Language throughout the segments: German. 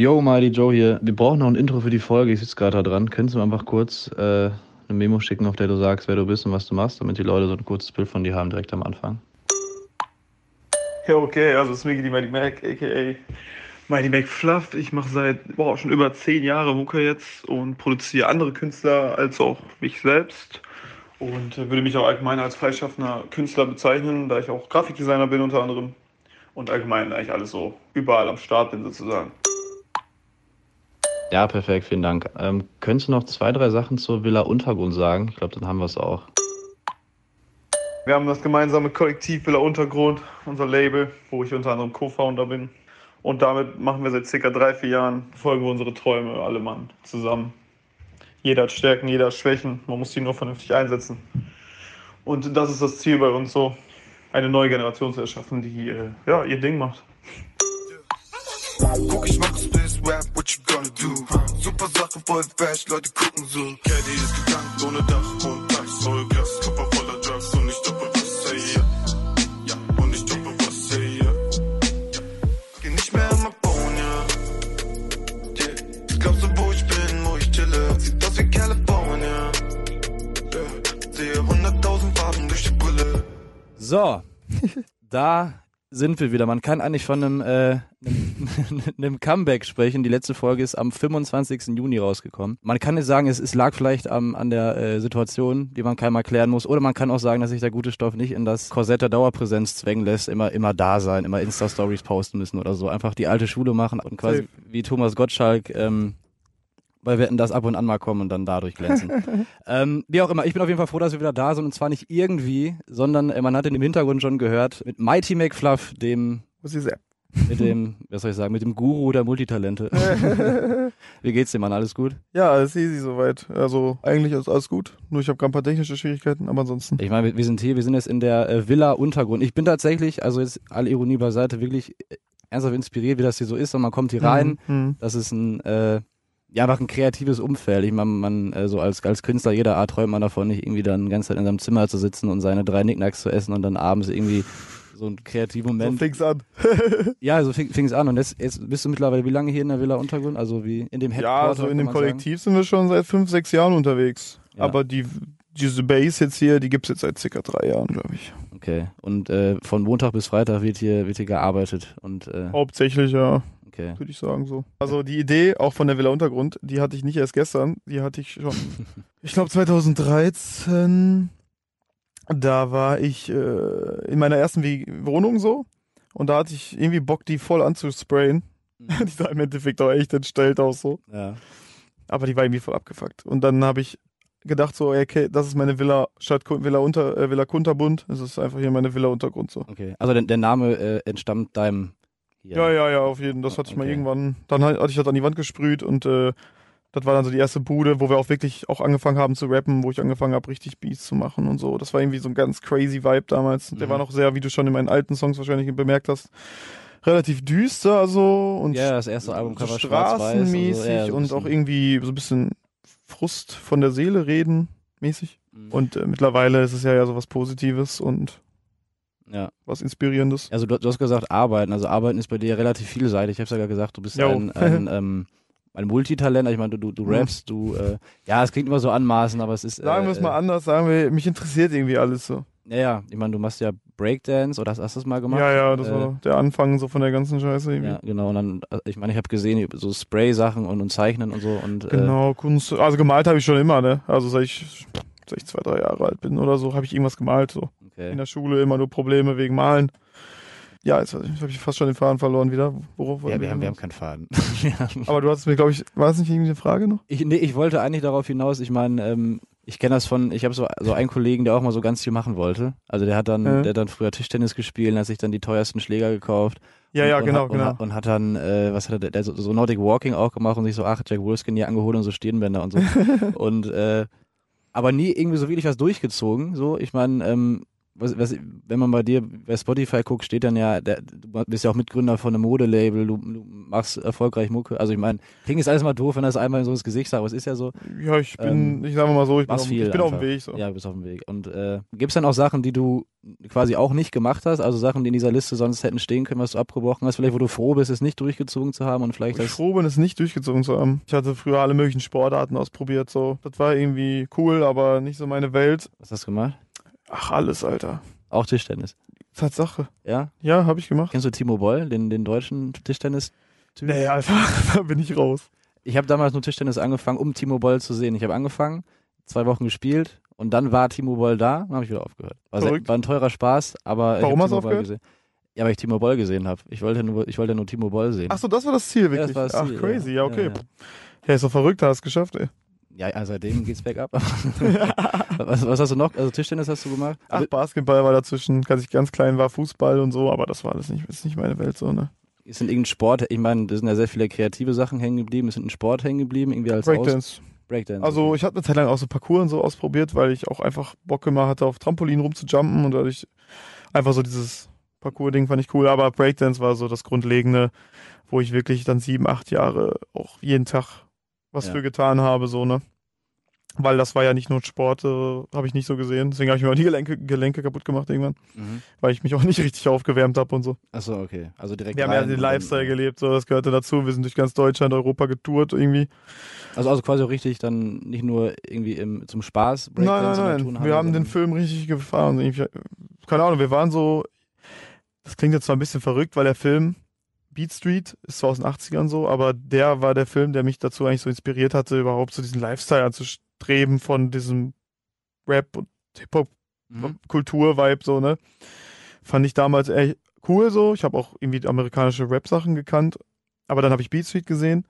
Yo, Mighty Joe hier. Wir brauchen noch ein Intro für die Folge. Ich sitze gerade da dran. Könntest du mir einfach kurz äh, eine Memo schicken, auf der du sagst, wer du bist und was du machst, damit die Leute so ein kurzes Bild von dir haben direkt am Anfang? Ja, okay, also es ist Migi die Mighty Mac, a.k.a. Mighty Mac Fluff. Ich mache seit boah, schon über zehn Jahre Mucke jetzt und produziere andere Künstler als auch mich selbst. Und äh, würde mich auch allgemein als freischaffender Künstler bezeichnen, da ich auch Grafikdesigner bin unter anderem. Und allgemein eigentlich alles so überall am Start bin sozusagen. Ja, perfekt, vielen Dank. Ähm, könntest du noch zwei, drei Sachen zur Villa Untergrund sagen? Ich glaube, dann haben wir es auch. Wir haben das gemeinsame Kollektiv Villa Untergrund, unser Label, wo ich unter anderem Co-Founder bin. Und damit machen wir seit circa drei, vier Jahren, folgen wir unsere Träume alle Mann zusammen. Jeder hat Stärken, jeder hat Schwächen, man muss die nur vernünftig einsetzen. Und das ist das Ziel bei uns so, eine neue Generation zu erschaffen, die äh, ja, ihr Ding macht. Guck, ich mach Space Rap, what do? Super Sache, voll fast, Leute gucken so. Caddy ist getankt ohne Dach und Dach, Vollgas, Körper voller Drugs und ich stoppe was, hey, ja. Ja, und ich stoppe was, hey, ja. ja. Geh nicht mehr in mein ja. Yeah. Glaubst du, wo ich bin, wo ich chille? Sieht aus wie California. Yeah. Sehe hunderttausend Farben durch die Brille. So, da sind wir wieder. Man kann eigentlich von einem, äh, einem, einem Comeback sprechen. Die letzte Folge ist am 25. Juni rausgekommen. Man kann nicht sagen, es, es lag vielleicht am, an der äh, Situation, die man keinem erklären muss. Oder man kann auch sagen, dass sich der gute Stoff nicht in das Korsett der Dauerpräsenz zwängen lässt, immer, immer da sein, immer Insta-Stories posten müssen oder so. Einfach die alte Schule machen und quasi wie Thomas Gottschalk ähm, weil wir in das ab und an mal kommen und dann dadurch glänzen. ähm, wie auch immer, ich bin auf jeden Fall froh, dass wir wieder da sind und zwar nicht irgendwie, sondern äh, man hat in dem Hintergrund schon gehört mit Mighty McFluff, dem Muss ich sehr. Mit dem, was soll ich sagen, mit dem Guru der Multitalente. wie geht's dir, Mann? Alles gut? Ja, alles easy soweit. Also eigentlich ist alles gut. Nur ich habe gerade ein paar technische Schwierigkeiten, aber ansonsten. Ich meine, wir- sind hier, wir sind jetzt in der äh, Villa Untergrund. Ich bin tatsächlich, also jetzt alle Ironie beiseite, wirklich äh, ernsthaft inspiriert, wie das hier so ist und man kommt hier rein. Mhm. Das ist ein, äh, ja, einfach ein kreatives Umfeld. Ich meine, man, äh, so als, als Künstler jeder Art träumt man davon, nicht irgendwie dann die ganze Zeit in seinem Zimmer zu sitzen und seine drei Nicknacks zu essen und dann abends irgendwie so einen kreativen So Moment. fing's an. ja, so fing es an. Und jetzt, jetzt bist du mittlerweile wie lange hier in der Villa Untergrund? Also wie in dem Headquarter? Ja, also in dem Kollektiv sind wir schon seit fünf, sechs Jahren unterwegs. Ja. Aber die, diese Base jetzt hier, die gibt's jetzt seit circa drei Jahren, glaube ich. Sagen? Okay. Und äh, von Montag bis Freitag wird hier, wird hier gearbeitet. Und äh, Hauptsächlich, ja, okay. würde ich sagen so. Also die Idee auch von der Villa Untergrund, die hatte ich nicht erst gestern, die hatte ich schon. ich glaube 2013, da war ich äh, in meiner ersten Wohnung so. Und da hatte ich irgendwie Bock, die voll anzusprayen. die sah im Endeffekt auch echt entstellt aus so. Ja. Aber die war irgendwie voll abgefuckt. Und dann habe ich gedacht so, okay, das ist meine Villa statt Villa unter äh, Villa Kunterbund. Das ist einfach hier meine Villa Untergrund so. Okay. Also der, der Name äh, entstammt deinem. hier. Ja, ja, ja, auf jeden. Das hatte ich mal Okay. irgendwann. Dann hatte ich das an die Wand gesprüht und äh, das war dann so die erste Bude, wo wir auch wirklich auch angefangen haben zu rappen, wo ich angefangen habe, richtig Beats zu machen und so. Das war irgendwie so ein ganz crazy Vibe damals. Der Mhm. war noch sehr, wie du schon in meinen alten Songs wahrscheinlich bemerkt hast, relativ düster so und Ja, das erste Album so schwarz-weiß und so. straßenmäßig Ja, so und auch irgendwie so ein bisschen Frust von der Seele reden mäßig. Mhm. Und äh, mittlerweile ist es ja ja so was Positives und Ja. was Inspirierendes. Also du, du hast gesagt arbeiten. Also arbeiten ist bei dir relativ vielseitig. Ich habe ja gesagt, du bist Jo. ein, ein, ähm, ein Multitalent. Ich meine, du, du, du Mhm. rappst, du, äh, ja, es klingt immer so anmaßend, aber es ist. Sagen wir es äh, mal anders, sagen wir, mich interessiert irgendwie alles so. Ja, ja, ich meine, du machst ja Breakdance oder hast, hast du das mal gemacht? Ja, ja, das Äh, war der Anfang so von der ganzen Scheiße irgendwie. Ja, genau. Und dann, äh, ich meine, ich habe gesehen, so Spray-Sachen und, und Zeichnen und so. Und, äh, Genau, Kunst. Also gemalt habe ich schon immer, ne? Also seit ich, seit ich zwei, drei Jahre alt bin oder so, habe ich irgendwas gemalt. So. okay. In der Schule immer nur Probleme wegen Malen. Ja, jetzt, habe ich fast schon den Faden verloren wieder. Worauf Ja, wir haben, wir haben keinen Faden. Aber du hattest mir, glaube ich, war das nicht irgendwie eine Frage noch? Ich, nee, ich wollte eigentlich darauf hinaus, ich meine, ähm, ich kenne das von, ich habe so, so einen Kollegen, der auch mal so ganz viel machen wollte. Also der hat dann, Ja. der hat dann früher Tischtennis gespielt und hat sich dann die teuersten Schläger gekauft. Ja, und, ja, und genau, hat, genau. Und hat, und hat dann, äh, was hat er, der, der so, so Nordic Walking auch gemacht und sich so, ach, Jack Wolfskin hier angeholt und so Stirnbänder und so. und, äh, aber nie irgendwie so wirklich was durchgezogen, so. Ich meine, ähm, was, was, wenn man bei dir bei Spotify guckt, steht dann ja, der, du bist ja auch Mitgründer von einem Modelabel, du, du machst erfolgreich Mucke. Also ich meine, klingt jetzt alles mal doof, wenn das einmal so ins Gesicht sagt, aber es ist ja so. Ja, ich bin, Ähm, ich sage mal so, ich bin, auf, viel ich bin auf dem. Weg. So. Ja, du bist auf dem Weg. Und äh, gibt es dann auch Sachen, die du quasi auch nicht gemacht hast, also Sachen, die in dieser Liste sonst hätten stehen können, was du abgebrochen hast, vielleicht wo du froh bist, es nicht durchgezogen zu haben und vielleicht ich froh bin, es nicht durchgezogen zu haben. Ich hatte früher alle möglichen Sportarten ausprobiert. So, das war irgendwie cool, aber nicht so meine Welt. Was hast du gemacht? Ach, alles, Alter. Auch Tischtennis. Tatsache. Ja? Ja, habe ich gemacht. Kennst du Timo Boll, den, den deutschen Tischtennis? Nee, Alter, da bin ich raus. Ich habe damals nur Tischtennis angefangen, um Timo Boll zu sehen. Ich habe angefangen, zwei Wochen gespielt und dann war Timo Boll da und habe ich wieder aufgehört. War, sehr, war ein teurer Spaß, aber ich Warum hab hast du Timo Boll aufgehört? gesehen. Ja, weil ich Timo Boll gesehen habe. Ich wollte nur, ich wollte nur Timo Boll sehen. Ach so, das war das Ziel, Ja, wirklich. das war das Ach, Ziel, crazy. Ja, okay. Ja, Ja, ja. ist doch verrückt, hast es geschafft, ey. Ja, ja, seitdem geht's bergab. was, was hast du noch? Also Tischtennis hast du gemacht? Ach, Basketball war dazwischen, als ich ganz klein war, Fußball und so, aber das war alles nicht, ist nicht meine Welt so, ne? ist in irgendein Sport, ich meine, da sind ja sehr viele kreative Sachen hängen geblieben, ist in ein Sport hängen geblieben, irgendwie als Aus Breakdance. Breakdance. Also ich hatte eine Zeit lang auch so Parcours und so ausprobiert, weil ich auch einfach Bock immer hatte, auf Trampolin rumzujumpen und dadurch einfach so dieses Parcours-Ding fand ich cool, aber Breakdance war so das Grundlegende, wo ich wirklich dann sieben, acht Jahre auch jeden Tag was Ja. für getan habe, so, ne? Weil das war ja nicht nur Sport, äh, habe ich nicht so gesehen. Deswegen habe ich mir auch die Gelenke, Gelenke kaputt gemacht irgendwann, Mhm. weil ich mich auch nicht richtig aufgewärmt habe und so. Achso, okay. Also direkt Wir haben ja den Lifestyle gelebt, so das gehörte dazu. Wir sind durch ganz Deutschland, Europa getourt irgendwie. Also, also quasi auch richtig dann nicht nur irgendwie im, zum Spaß Nein, Breakdance nein, in der nein. Turnhalle, Wir haben den Film richtig gefahren. Irgendwie- Keine Ahnung, wir waren so. Das klingt jetzt zwar ein bisschen verrückt, weil der Film Beat Street ist zwar aus den 80ern so, aber der war der Film, der mich dazu eigentlich so inspiriert hatte, überhaupt so diesen Lifestyle anzustreben von diesem Rap und Mhm. Hip-Hop-Kultur-Vibe, so, ne? Fand ich damals echt cool so. Ich habe auch irgendwie amerikanische Rap-Sachen gekannt. Aber dann habe ich Beat Street gesehen.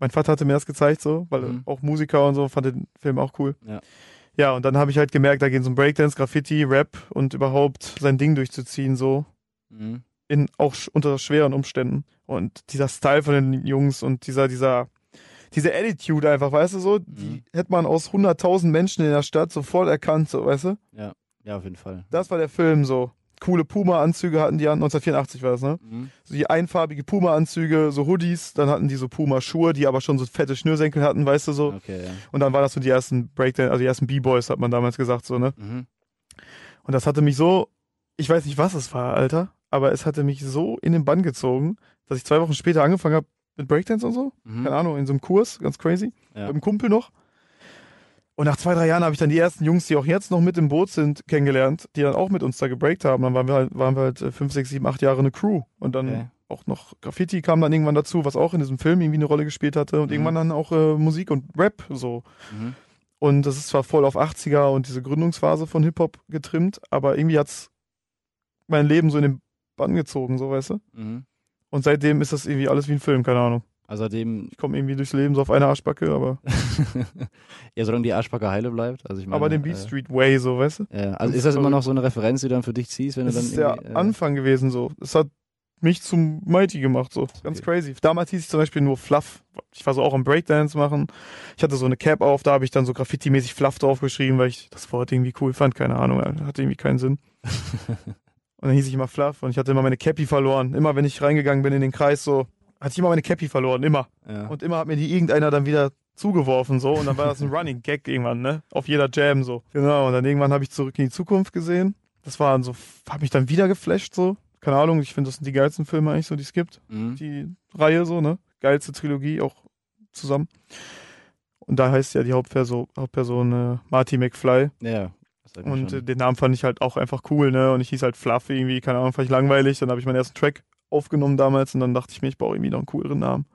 Mein Vater hatte mir das gezeigt, so, weil Mhm. auch Musiker und so fand den Film auch cool. Ja. Ja, und dann habe ich halt gemerkt, da geht es um Breakdance, Graffiti, Rap und überhaupt sein Ding durchzuziehen, so Mhm. In auch unter schweren Umständen. Und dieser Style von den Jungs und dieser, dieser, diese Attitude einfach, weißt du so, die Mhm. hätte man aus 100.000 Menschen in der Stadt sofort erkannt, so, weißt du? Ja, auf jeden Fall. Das war der Film so. Coole Puma-Anzüge hatten die an, 1984 war das, ne? Mhm. So die einfarbige Puma-Anzüge, so Hoodies, dann hatten die so Puma-Schuhe, die aber schon so fette Schnürsenkel hatten, weißt du so. Okay, ja. Und dann waren das so die ersten Breakdance, also die ersten B-Boys, hat man damals gesagt, so, ne? Mhm. Und das hatte mich so, ich weiß nicht, was es war, Alter, aber es hatte mich so in den Bann gezogen, dass ich zwei Wochen später angefangen habe mit Breakdance und so. Mhm. Keine Ahnung, in so einem Kurs, ganz crazy. Ja. Mit einem Kumpel noch. Und nach zwei, drei Jahren habe ich dann die ersten Jungs, die auch jetzt noch mit im Boot sind, kennengelernt, die dann auch mit uns da gebreakt haben. Dann waren wir halt, waren wir halt äh, fünf, sechs, sieben, acht Jahre eine Crew. Und dann Okay. auch noch Graffiti kam dann irgendwann dazu, was auch in diesem Film irgendwie eine Rolle gespielt hatte. Und Mhm. irgendwann dann auch äh, Musik und Rap so. Mhm. Und das ist zwar voll auf 80er und diese Gründungsphase von Hip-Hop getrimmt, aber irgendwie hat's mein Leben so in den Bann gezogen, so weißt du. Mhm. Und seitdem ist das irgendwie alles wie ein Film, keine Ahnung. Also seitdem, Ich komme irgendwie durchs Leben so auf eine Arschbacke, aber, ja, solange die Arschbacke heile bleibt. Also ich meine, aber den Beat äh, Street Way, so weißt du. Ja, also Das ist das immer noch so eine Referenz, die du dann für dich ziehst, wenn Das du dann ist der äh, Anfang gewesen so. Es hat mich zum Mighty gemacht, so. Ganz Okay. crazy. Damals hieß ich zum Beispiel nur Fluff. Ich war so auch am Breakdance machen. Ich hatte so eine Cap auf, da habe ich dann so Graffiti-mäßig Fluff draufgeschrieben, weil ich das Wort irgendwie cool fand. Keine Ahnung, hatte irgendwie keinen Sinn. Und dann hieß ich immer Fluff und ich hatte immer meine Cappy verloren. Immer wenn ich reingegangen bin in den Kreis, so, hatte ich immer meine Cappy verloren, immer. ja. Und immer hat mir die irgendeiner dann wieder zugeworfen, so. Und dann war das ein Running Gag irgendwann, ne? Auf jeder Jam, so. Genau. Und dann irgendwann habe ich zurück in die Zukunft gesehen. Das war dann so, hat mich dann wieder geflasht, so. Keine Ahnung, ich finde, das sind die geilsten Filme eigentlich so, die es gibt. Mhm. Die Reihe, so, ne? Geilste Trilogie auch zusammen. Und da heißt ja die Hauptperson, Hauptperson äh, Marty McFly. ja. Und äh, schon. den Namen fand ich halt auch einfach cool, ne? Und ich hieß halt Fluff irgendwie, keine Ahnung, fand ich langweilig. Dann habe ich meinen ersten Track aufgenommen damals und dann dachte ich mir, ich brauche irgendwie noch einen cooleren Namen.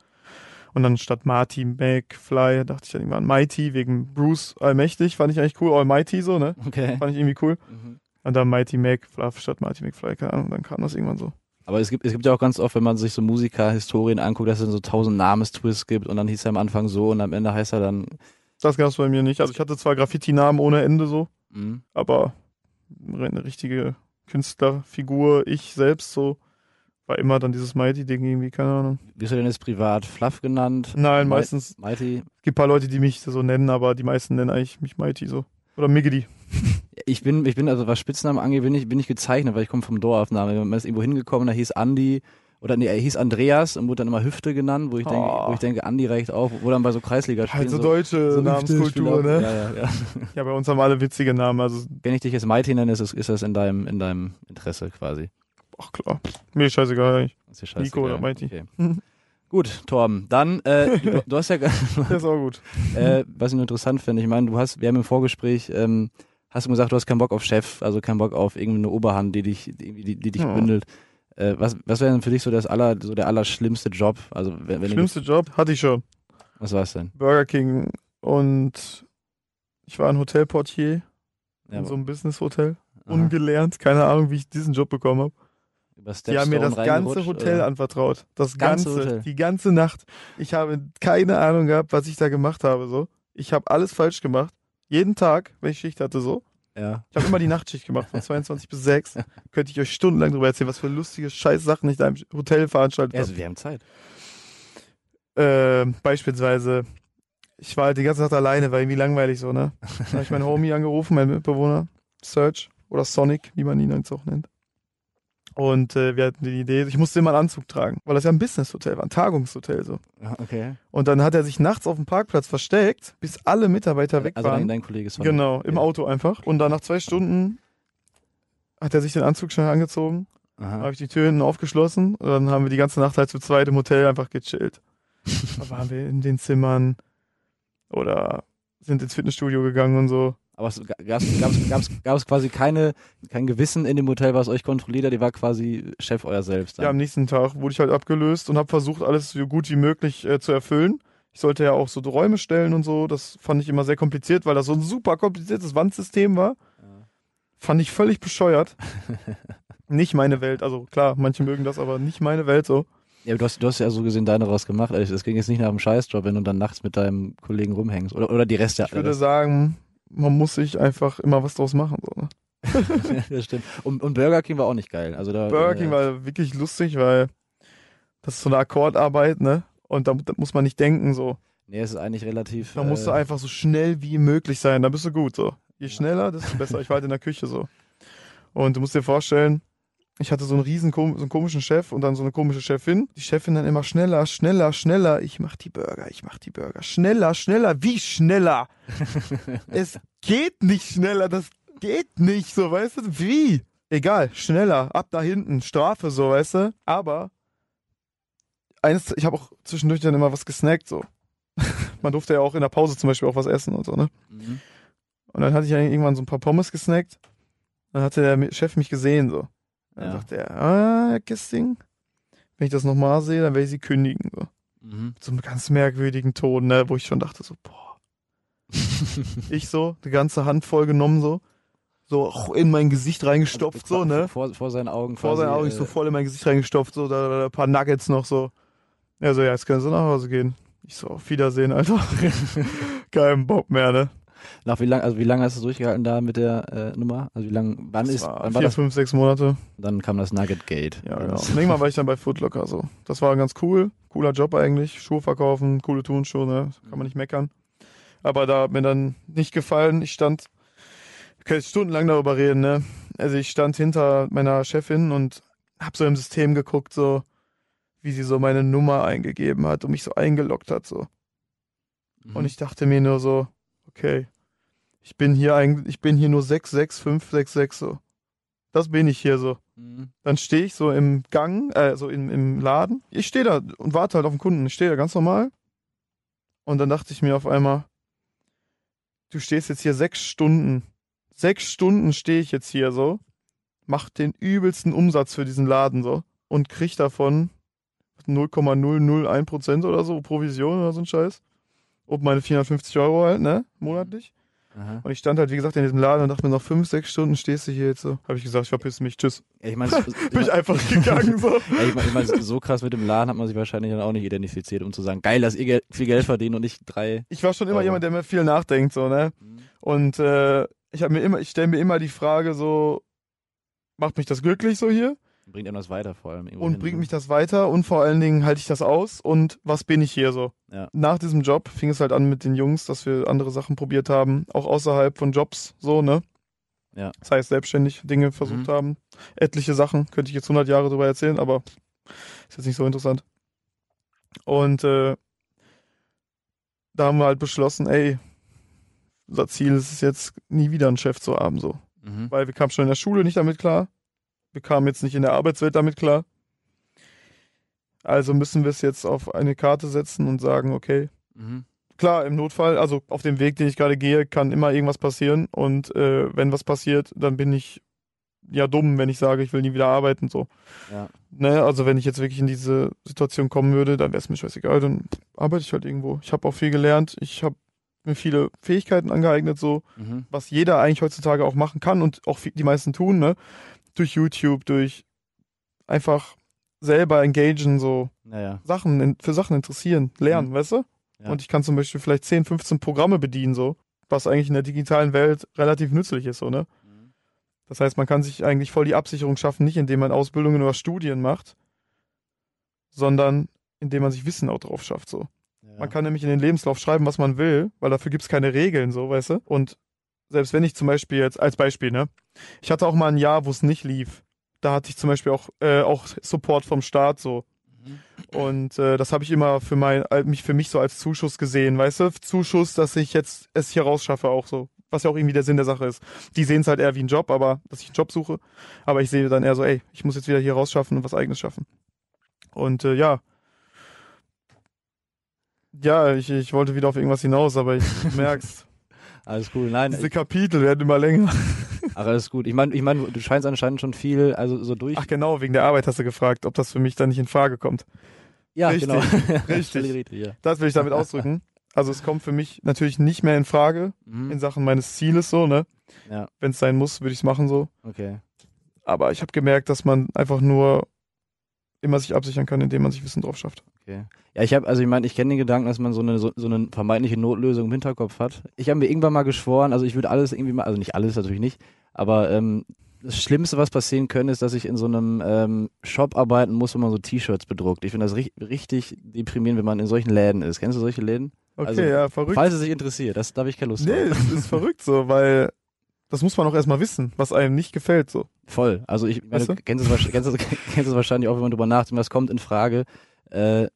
Und dann statt Marty McFly dachte ich dann irgendwann Mighty wegen Bruce Allmächtig, fand ich eigentlich cool. Almighty so, ne? okay. Fand ich irgendwie cool. Mhm. Und dann Mighty Mac, Fluff statt Marty McFly, keine Ahnung, dann kam das irgendwann so. Aber es gibt, es gibt ja auch ganz oft, wenn man sich so Musikerhistorien anguckt, dass es dann so tausend Namenstwists gibt und dann hieß er am Anfang so und am Ende heißt er dann, Das gab es bei mir nicht. Also ich hatte zwar Graffiti-Namen ohne Ende so, mhm. aber eine richtige Künstlerfigur, ich selbst so, war immer dann dieses Mighty-Ding irgendwie, keine Ahnung. wirst du denn jetzt privat Fluff genannt? Nein, Mi- meistens Mighty. gibt ein paar Leute, die mich so nennen, aber die meisten nennen eigentlich mich Mighty so. Oder Miggity. Ich bin, ich bin, also was Spitznamen angeht, bin ich, bin ich gezeichnet, weil ich komme vom Dorfaufnahme. Man ist irgendwo hingekommen, da hieß Andi, oder nee, er hieß Andreas und wurde dann immer Hüfte genannt, wo ich denke, Oh. wo ich denke, Andi reicht auch, wo dann bei so Kreisligaspielen Halt so deutsche Namenskultur, Hüfte- ne? Ja, ja, ja. Ja, bei uns haben alle witzige Namen, also, Wenn ich dich jetzt Mighty nenne, ist, ist das in deinem, in deinem Interesse quasi. ach klar. Mir ist scheißegal. Ist scheißegal. Nico oder Mighty. Okay. Gut, Torben, dann, äh, du, du hast ja, Der ist auch gut. äh, was ich nur interessant finde, ich meine, du hast, wir haben im Vorgespräch, ähm, hast du gesagt, du hast keinen Bock auf Chef, also keinen Bock auf irgendeine Oberhand, die dich, die, die, die dich Ja. bündelt. Äh, was, was wäre denn für dich so das aller, so der allerschlimmste Job? Also wenn, wenn Schlimmste Job hatte ich schon. was war's denn? Burger King und ich war ein Hotelportier Ja, in so einem Business-Hotel. Ungelernt, keine Ahnung, wie ich diesen Job bekommen habe. Die haben mir das ganze Hotel oder? anvertraut. Das Ganze ganze, Hotel. die ganze Nacht. Ich habe keine Ahnung gehabt, was ich da gemacht habe. So, ich habe alles falsch gemacht. Jeden Tag, wenn ich Schicht hatte, so. Ja. Ich habe immer die Nachtschicht gemacht, von 22 bis 6. Könnte ich euch stundenlang drüber erzählen, was für lustige scheiß Sachen ich da im Hotel veranstaltet habe. also wir haben Zeit. Ähm, beispielsweise, ich war halt die ganze Nacht alleine, war irgendwie langweilig so, ne? Dann habe ich meinen Homie angerufen, meinen Mitbewohner, Search oder Sonic, wie man ihn jetzt auch nennt. Und äh, wir hatten die Idee, ich musste immer einen Anzug tragen, weil das ja ein Business-Hotel war, ein Tagungshotel so. Okay. Und dann hat er sich nachts auf dem Parkplatz versteckt, bis alle Mitarbeiter weg Also dein, waren. dein Kollege ist Genau, im. Auto einfach. Und dann nach zwei Stunden hat er sich den Anzug schnell angezogen, habe ich die Tür hinten aufgeschlossen und dann haben wir die ganze Nacht halt zu zweit im Hotel einfach gechillt. da waren wir in den Zimmern oder sind ins Fitnessstudio gegangen und so. Aber es gab es quasi keine, kein Gewissen in dem Hotel, was euch kontrolliert hat, ihr war quasi Chef euer selbst. Ja, am Dann. nächsten Tag wurde ich halt abgelöst und habe versucht, alles so gut wie möglich äh, zu erfüllen. Ich sollte ja auch so Räume stellen und so. Das fand ich immer sehr kompliziert, weil das so ein super kompliziertes Wandsystem war. Fand ich völlig bescheuert. nicht meine Welt. Also klar, manche mögen das, aber nicht meine Welt so. Ja, du hast, du hast ja so gesehen deine raus gemacht. Also, Es ging jetzt nicht nach dem Scheißjob, wenn du dann nachts mit deinem Kollegen rumhängst. Oder, oder die Reste. Ich würde sagen, man muss sich einfach immer was draus machen. So, ne? das stimmt. Und, und Burger King war auch nicht geil. Also da, Burger äh, King war wirklich lustig, weil das ist so eine Akkordarbeit, ne? Und da, da muss man nicht denken so. Nee, es ist eigentlich relativ. Da musst du äh, einfach so schnell wie möglich sein, dann bist du gut so. Je schneller, desto besser. Ich war halt in der Küche so. Und du musst dir vorstellen, ich hatte so einen riesen so einen komischen Chef und dann so eine komische Chefin. Die Chefin dann immer schneller, schneller, schneller. Ich mach die Burger, ich mach die Burger. Schneller, schneller, wie schneller? es geht nicht schneller, das geht nicht so, weißt du? Wie? Egal, schneller, ab da hinten, Strafe so, weißt du? Aber eines, ich habe auch zwischendurch dann immer was gesnackt so. Man durfte ja auch in der Pause zum Beispiel auch was essen und so, ne? mhm. Und dann hatte ich irgendwann so ein paar Pommes gesnackt. Dann hatte der Chef mich gesehen, so. Dann Ja. sagte er, ah, Herr Kisting, wenn ich das nochmal sehe, dann werde ich sie kündigen, so. Mhm. Mit so einem ganz merkwürdigen Ton, ne? Wo ich schon dachte, so, boah. Ich so, die ganze Hand voll genommen, so. So in mein Gesicht reingestopft, so, ne? Vor, vor seinen Augen Vor quasi, seinen Augen, ich äh, so voll in mein Gesicht reingestopft, so, da, da, da ein paar Nuggets noch so. Er so, ja, jetzt können sie nach Hause gehen. Ich so, auf Wiedersehen, Alter. Kein Bock mehr, ne? Nach wie lang, also wie lange hast du durchgehalten da mit der äh, Nummer? Also wie lange, wann Das ist, wann vier, das? fünf, sechs Monate. Dann kam das Nugget Gate. Ja, genau. Das- Und irgendwann war ich dann bei Footlocker so. Das war ganz cool. Cooler Job eigentlich. Schuhe verkaufen, coole Turnschuhe, ne? Kann man nicht meckern. Aber da hat mir dann nicht gefallen. Ich stand, ich jetzt stundenlang darüber reden, ne? Also ich stand hinter meiner Chefin und hab so im System geguckt, so, wie sie so meine Nummer eingegeben hat und mich so eingeloggt hat, so. Mhm. Und ich dachte mir nur so, okay, ich bin hier eigentlich, ich bin hier nur 66566 so. Das bin ich hier so. Mhm. Dann stehe ich so im Gang, äh, so im, im Laden. Ich stehe da und warte halt auf den Kunden. Ich stehe da ganz normal. Und dann dachte ich mir auf einmal, du stehst jetzt hier sechs Stunden. Sechs Stunden stehe ich jetzt hier so, mach den übelsten Umsatz für diesen Laden so und krieg davon 0,001 Prozent oder so Provision oder so ein Scheiß. Ob meine 450 Euro halt, ne? Monatlich. Aha. Und ich stand halt, wie gesagt, in diesem Laden und dachte mir, noch fünf, sechs Stunden stehst du hier jetzt so. Habe ich gesagt, ich verpiss mich, tschüss. Ja, ich meine, Bin ich einfach gegangen so. Ja, ich meine, ich mein, so krass mit dem Laden hat man sich wahrscheinlich dann auch nicht identifiziert, um zu sagen, geil, dass ihr viel Geld verdient und nicht drei. Ich war schon immer Aber- jemand, der mir viel nachdenkt, so, ne? Und äh, ich habe mir immer, ich stelle mir immer die Frage so, macht mich das glücklich so hier? Bringt einem das weiter vor allem. Und hin, bringt ne? mich das weiter und vor allen Dingen halte ich das aus und was bin ich hier so? Ja. Nach diesem Job fing es halt an mit den Jungs, dass wir andere Sachen probiert haben, auch außerhalb von Jobs, so, ne? Ja. Das heißt, selbstständig Dinge versucht Mhm. haben. Etliche Sachen, könnte ich jetzt 100 Jahre drüber erzählen, aber ist jetzt nicht so interessant. Und äh, da haben wir halt beschlossen, ey, unser Ziel ist es jetzt, nie wieder einen Chef zu haben, so. Mhm. Weil wir kamen schon in der Schule nicht damit klar. Wir kamen jetzt nicht in der Arbeitswelt damit klar. Also müssen wir es jetzt auf eine Karte setzen und sagen, okay, Mhm. klar, im Notfall, also auf dem Weg, den ich gerade gehe, kann immer irgendwas passieren. Und äh, wenn was passiert, dann bin ich ja dumm, wenn ich sage, ich will nie wieder arbeiten. So. Ja. Ne, also wenn ich jetzt wirklich in diese Situation kommen würde, dann wäre es mir scheißegal, dann arbeite ich halt irgendwo. Ich habe auch viel gelernt, ich habe mir viele Fähigkeiten angeeignet, so Mhm. was jeder eigentlich heutzutage auch machen kann und auch die meisten tun, ne? Durch YouTube, durch einfach selber engagen, so Naja. Sachen, in, für Sachen interessieren, lernen, Mhm. weißt du? Ja. Und ich kann zum Beispiel vielleicht 10, 15 Programme bedienen, so, was eigentlich in der digitalen Welt relativ nützlich ist, so, ne? Mhm. Das heißt, man kann sich eigentlich voll die Absicherung schaffen, nicht indem man Ausbildungen oder Studien macht, sondern indem man sich Wissen auch drauf schafft, so. Ja. Man kann nämlich in den Lebenslauf schreiben, was man will, weil dafür gibt es keine Regeln, so, weißt du? Und selbst wenn ich zum Beispiel jetzt, als Beispiel, ne? Ich hatte auch mal ein Jahr, wo es nicht lief. Da hatte ich zum Beispiel auch, äh, auch Support vom Staat, so. Mhm. Und äh, das habe ich immer für mein, äh, mich für mich so als Zuschuss gesehen, weißt du? Zuschuss, dass ich jetzt es hier rausschaffe, auch so. Was ja auch irgendwie der Sinn der Sache ist. Die sehen es halt eher wie einen Job, aber dass ich einen Job suche. Aber ich sehe dann eher so, ey, ich muss jetzt wieder hier rausschaffen und was eigenes schaffen. Und äh, ja. Ja, ich, ich wollte wieder auf irgendwas hinaus, aber ich du merkst, Alles cool. Nein, diese Kapitel werden immer länger. Ach, alles gut. Ich meine, ich mein, du scheinst anscheinend schon viel, also so durch. Ach genau, wegen der Arbeit hast du gefragt, ob das für mich dann nicht in Frage kommt. ja, richtig, genau. richtig. Richtig, ja. Das will ich damit ausdrücken. Also es kommt für mich natürlich nicht mehr in Frage Mhm. in Sachen meines Zieles so, ne? Ja. Wenn es sein muss, würde ich es machen so. Okay. Aber ich habe gemerkt, dass man einfach nur immer sich absichern kann, indem man sich Wissen drauf schafft. Okay. Ja, ich habe, also ich meine, ich kenne den Gedanken, dass man so eine, so, so eine vermeintliche Notlösung im Hinterkopf hat. Ich habe mir irgendwann mal geschworen, also ich würde alles irgendwie mal, also nicht alles natürlich nicht, aber ähm, das Schlimmste, was passieren könnte, ist, dass ich in so einem ähm, Shop arbeiten muss, wo man so T-Shirts bedruckt. Ich finde das ri richtig deprimierend, wenn man in solchen Läden ist. Kennst du solche Läden? Okay, Also, ja, verrückt. Falls es sich interessiert, das, da habe ich keine Lust Nee, es ist verrückt so, weil das muss man auch erstmal wissen, was einem nicht gefällt so. Voll. Also ich meine, Weißt du du? kennst es, wahrsch- kennst, es, kennst es wahrscheinlich auch, wenn man drüber nachdenkt, was kommt in Frage. Äh,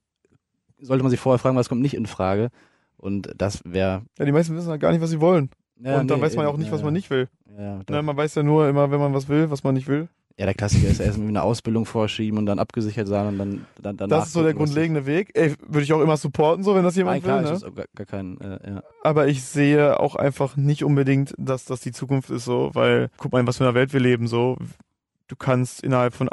sollte man sich vorher fragen, was kommt nicht in Frage. Und das wäre. Ja, die meisten wissen halt gar nicht, was sie wollen. Ja, und dann nee, weiß man ja auch nicht, was man nicht will. Ja, doch. Ne, man weiß ja nur immer, wenn man was will, was man nicht will. ja, der Klassiker ist erst eine Ausbildung vorschieben und dann abgesichert sein und dann, dann danach. Das ist so der grundlegende Weg. Ey, würde ich auch immer supporten, so wenn das sich- Nein, jemand klar, will. Ne? ist das gar, gar kein. Äh, ja. Aber ich sehe auch einfach nicht unbedingt, dass das die Zukunft ist, so, weil guck mal, in was für einer Welt wir leben, so. Du kannst innerhalb von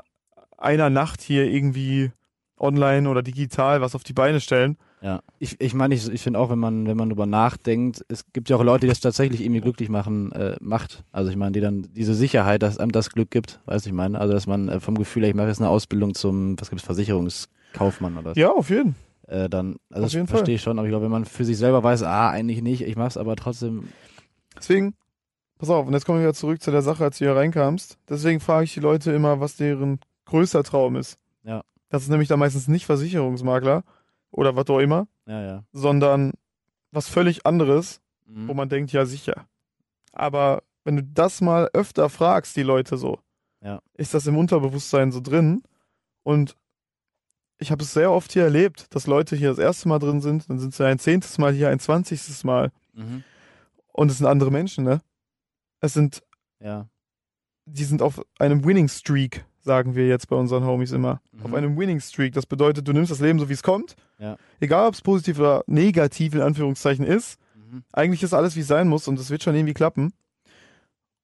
einer Nacht hier irgendwie online oder digital was auf die Beine stellen. Ja, ich, ich meine, ich, ich finde auch, wenn man, wenn man drüber nachdenkt, es gibt ja auch Leute, die das tatsächlich irgendwie glücklich machen, äh, macht. Also ich meine, die dann diese Sicherheit, dass einem das Glück gibt, weißt du, ich meine, also dass man äh, vom Gefühl, her, ich mache jetzt eine Ausbildung zum, was gibt's, Versicherungskaufmann oder so. Ja, auf jeden. Äh, dann, also Auf das verstehe ich schon, aber ich glaube, wenn man für sich selber weiß, ah, eigentlich nicht, ich mach's aber trotzdem, Deswegen, pass auf, und jetzt kommen wir wieder zurück zu der Sache, als du hier reinkamst. Deswegen frage ich die Leute immer, was deren größter Traum ist. Ja. Das ist nämlich dann meistens nicht Versicherungsmakler oder was auch immer, ja, ja. sondern was völlig anderes, Mhm. wo man denkt, ja sicher. Aber wenn du das mal öfter fragst, die Leute so, Ja. ist das im Unterbewusstsein so drin. Und ich habe es sehr oft hier erlebt, dass Leute hier das erste Mal drin sind, dann sind sie ein zehntes Mal hier, ein zwanzigstes Mal. Mhm. Und es sind andere Menschen, ne? Es sind, Ja. die sind auf einem Winning Streak, sagen wir jetzt bei unseren Homies immer. Mhm. Auf einem Winning Streak. Das bedeutet, du nimmst das Leben so, wie es kommt. Ja. Egal, ob es positiv oder negativ in Anführungszeichen ist. Mhm. Eigentlich ist alles, wie es sein muss und es wird schon irgendwie klappen.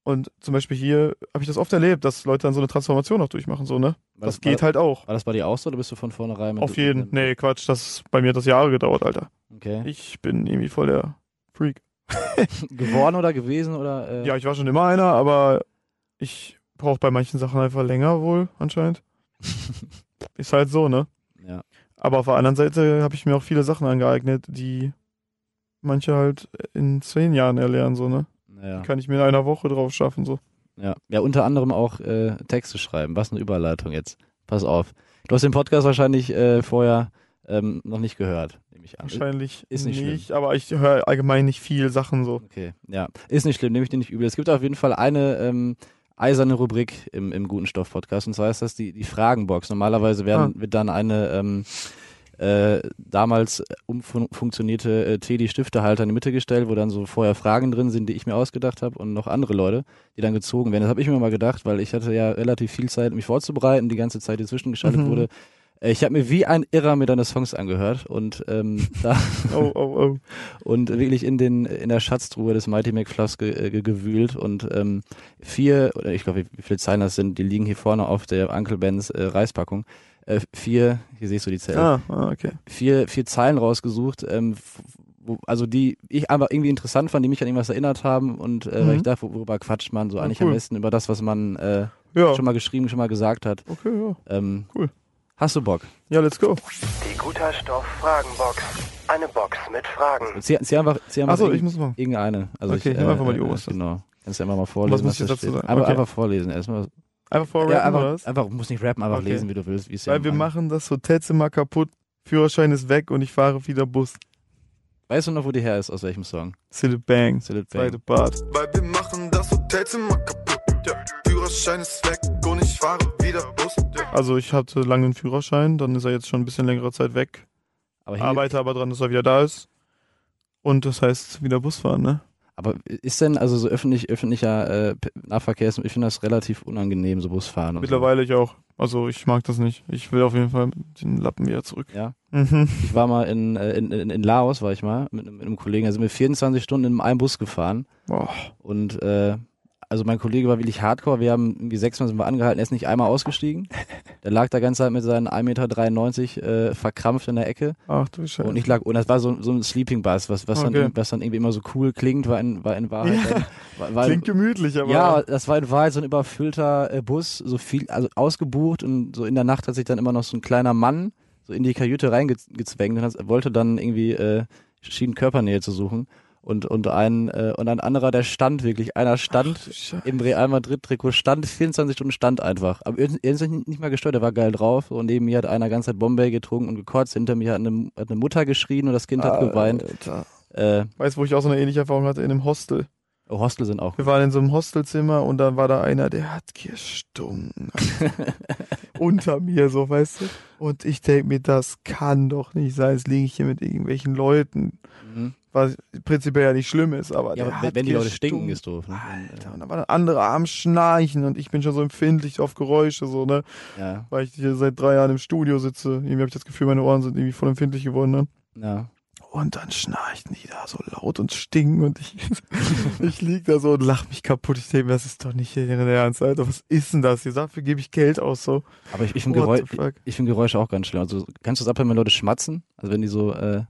Und zum Beispiel hier habe ich das oft erlebt, dass Leute dann so eine Transformation auch durchmachen, so, ne? War Das war, geht halt auch. War das bei dir auch so oder bist du von vornherein? Auf jeden. Nee, Quatsch, das bei mir hat das Jahre gedauert, Alter. Okay. Ich bin irgendwie voll der Freak. Geworden oder gewesen oder? Äh, Ja, ich war schon immer einer, aber ich brauche bei manchen Sachen einfach länger wohl, anscheinend. Ist halt so, ne? ja. Aber auf der anderen Seite habe ich mir auch viele Sachen angeeignet, die manche halt in zehn Jahren erlernen, so, ne? Ja. Die kann ich mir in einer Woche drauf schaffen, so. Ja, ja unter anderem auch äh, Texte schreiben. Was eine Überleitung jetzt. Pass auf. Du hast den Podcast wahrscheinlich äh, vorher ähm, noch nicht gehört. nehme ich an. Wahrscheinlich ist nicht nicht, schlimm. aber ich höre allgemein nicht viel Sachen so. Okay, ja. Ist nicht schlimm, nehme ich dir nicht übel. Es gibt auf jeden Fall eine ähm, eiserne Rubrik im, im Guten Stoff Podcast und zwar ist das die, die Fragenbox. Normalerweise werden, wird dann eine ähm, äh, damals umfunktionierte äh, Teddy-Stiftehalter in die Mitte gestellt, wo dann so vorher Fragen drin sind, die ich mir ausgedacht habe und noch andere Leute, die dann gezogen werden. Das habe ich mir mal gedacht, weil ich hatte ja relativ viel Zeit, mich vorzubereiten, die ganze Zeit, die zwischengeschaltet Mhm. wurde. Äh, Ich habe mir wie ein Irrer mir deine Songs angehört und ähm, da Oh, oh, oh. und wirklich in den in der Schatztruhe des Mighty McFluffs ge, äh, ge, gewühlt und ähm, vier oder ich glaube wie, viele Zeilen das sind, die liegen hier vorne auf der Uncle Ben's äh, Reispackung. Äh, vier, hier siehst du die Zellen. Ah, ah, okay. Vier vier Zeilen rausgesucht, ähm, wo, also die ich einfach irgendwie interessant fand, die mich an irgendwas erinnert haben und äh, weil Mhm. ich dachte, worüber quatscht man so Ah, eigentlich cool. am besten über das, was man äh, Ja, schon mal geschrieben, schon mal gesagt hat. okay, ja. Ähm, Cool. Hast du Bock? Ja, let's go. Die Guter Stoff Fragenbox. Eine Box mit Fragen. Zieh, zieh einfach, zieh einfach Achso, ich muss mal. Irgendeine. Also Okay, ich, nimm einfach mal die äh, oberste. Genau. Kannst du einfach mal vorlesen. muss ich da dazu sagen? Einfach, Okay. einfach vorlesen erstmal. Einfach vorrappen Ja, oder einfach, was? einfach, muss nicht rappen, einfach Okay. lesen, wie du willst. wie es dir Weil wir an- machen das Hotelzimmer kaputt, Führerschein ist weg und ich fahre wieder Bus. Weißt du noch, wo die her ist, aus welchem Song? Silly Bang, zweite Bang. Part. Weil wir machen das Hotelzimmer kaputt. Ja. Führerschein ist weg und ich fahre wieder Bus. Ja. Also ich hatte lange einen Führerschein, dann ist er jetzt schon ein bisschen längere Zeit weg. Aber, hier, Arbeite aber dran, dass er wieder da ist. Und das heißt wieder Bus fahren, ne? aber ist denn, also so öffentlich, öffentlicher äh, Nahverkehr, ist, ich finde das relativ unangenehm, so Busfahren. Und Mittlerweile ich auch. Also ich mag das nicht. Ich will auf jeden Fall den Lappen wieder zurück. So. Ja. Mhm. Ich war mal in, äh, in, in, in Laos, war ich mal, mit, einem- mit einem Kollegen, da sind wir 24 Stunden in einem Bus gefahren. Boah. Und äh, also mein Kollege war wirklich hardcore. Wir haben irgendwie sechsmal sind wir angehalten, er ist nicht einmal ausgestiegen. Der lag da ganze Zeit mit seinen 1,93 Meter äh, verkrampft in der Ecke. Ach du Scheiße. Und ich lag, und das war so, so ein Sleeping Bus, was, was, Okay. dann, was dann irgendwie immer so cool klingt, war in, war in Wahrheit. Ja. war, war, Klingt gemütlich, aber. ja, das war in Wahrheit so ein überfüllter äh, Bus, so viel, also ausgebucht und so in der Nacht hat sich dann immer noch so ein kleiner Mann so in die Kajüte reingezwängt und hat, wollte dann irgendwie, äh, schien Körpernähe zu suchen. Und, und ein, äh, und ein anderer, der stand wirklich, einer stand Ach im Real Madrid Trikot, stand 24 Stunden stand einfach. Aber er er ist nicht mal gestört, er war geil drauf. Und neben mir hat einer ganze Zeit Bombay getrunken und gekotzt. Hinter mir hat eine, hat eine Mutter geschrien und das Kind hat geweint. Alter. Äh, Weißt du, wo ich auch so eine ähnliche Erfahrung hatte? In einem Hostel. oh, Hostel sind auch. Wir waren in so einem Hostelzimmer und dann war da einer, der hat gestunken. Unter mir, so, weißt du? Und ich denk mir, das kann doch nicht sein. Jetzt liege ich hier mit irgendwelchen Leuten, Mhm. Was prinzipiell ja nicht schlimm ist, aber Ja, aber wenn die Leute stinken, ist doof. Ne? Alter, und da war der andere am Schnarchen und ich bin schon so empfindlich auf Geräusche, so, ne? Ja, Weil ich hier seit drei Jahren im Studio sitze. Irgendwie habe ich das Gefühl, meine Ohren sind irgendwie voll empfindlich geworden, ne? ja. Und dann schnarchen die da so laut und stinken und ich, ich lieg da so und lach mich kaputt. Ich denke mir, das ist doch nicht hier der Ernst, Alter. Was ist denn das hier? Dafür gebe ich Geld aus, so. Aber ich, ich finde What Geräusch, the fuck? ich, ich find Geräusche auch ganz schlimm. Also kannst du das abhören, wenn Leute schmatzen? Also wenn die so, äh,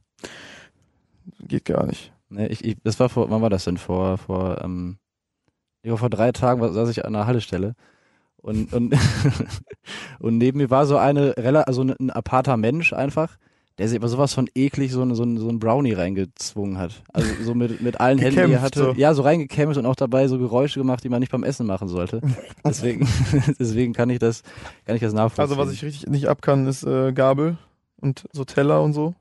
Geht gar nicht. ne, ich, ich, das war vor, wann war das denn? Vor, vor, ähm, vor drei Tagen saß ich an einer Haltestelle und, und, und neben mir war so eine, also ein, ein aparter Mensch einfach, der sich aber sowas von eklig so, eine, so, ein, so ein Brownie reingezwungen hat. Also so mit, mit allen Händen, die er hatte. so. Ja, so reingekämmt und auch dabei so Geräusche gemacht, die man nicht beim Essen machen sollte. Deswegen, deswegen kann ich das, kann ich das nachvollziehen. Also, was ich richtig nicht ab kann, ist äh, Gabel und so Teller und so.